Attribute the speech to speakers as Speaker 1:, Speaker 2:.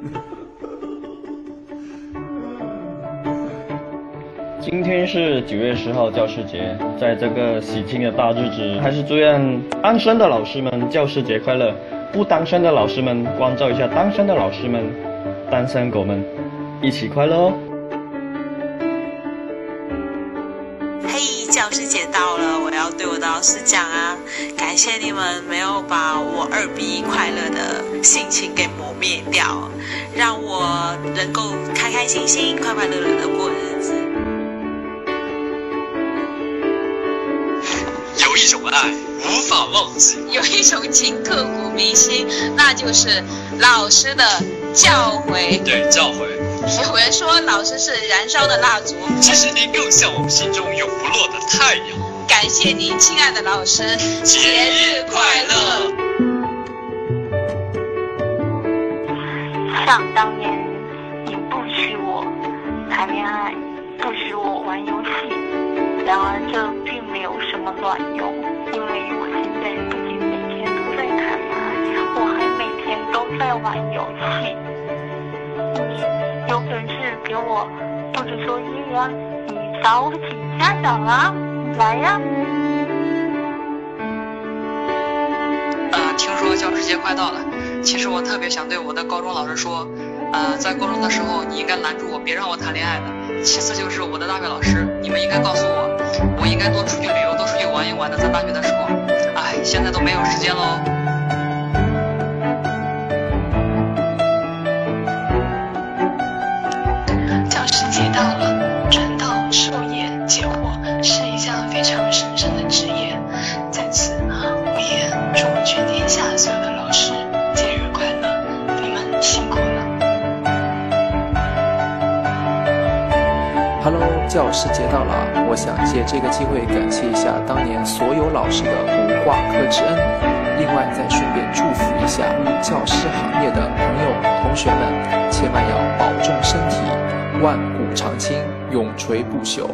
Speaker 1: 今天是九月十号教师节在这个喜庆的大日子还是祝愿单身的老师们教师节快乐不单身的老师们关照一下单身的老师们单身狗们一起快乐哦。
Speaker 2: 嘿教师节到了我要对我的老师讲啊感谢你们没有把我二逼快乐的心情给磨灭掉，让我能够开开心心、快快乐乐的过日子。
Speaker 3: 有一种爱无法忘记，
Speaker 2: 有一种情刻骨铭心，那就是老师的教诲。
Speaker 3: 对教诲。
Speaker 2: 有人说老师是燃烧的蜡烛，
Speaker 3: 其实您更像我们心中永不落的太阳。
Speaker 2: 感谢您，亲爱的老师，
Speaker 3: 节日快乐！
Speaker 4: 想当年，你不许我谈恋爱，不许我玩游戏。然而这并没有什么卵用，因为我现在不仅每天都在谈恋爱，我还每天都在玩游戏。你有本事给我布置作业呀！你找我请家长啊！来呀！
Speaker 5: 呃，听说教师节快到了，其实我特别想对我的高中老师说，呃，在高中的时候你应该拦住我，别让我谈恋爱的。其次就是我的大学老师，你们应该告诉我，我应该多出去旅游，多出去玩一玩的。在大学的时候，哎，现在都没有时间喽。
Speaker 6: Hello，教师节到了，我想借这个机会感谢一下当年所有老师的无挂科之恩，另外再顺便祝福一下教师行业的朋友同学们，千万要保重身体，万古长青，永垂不朽。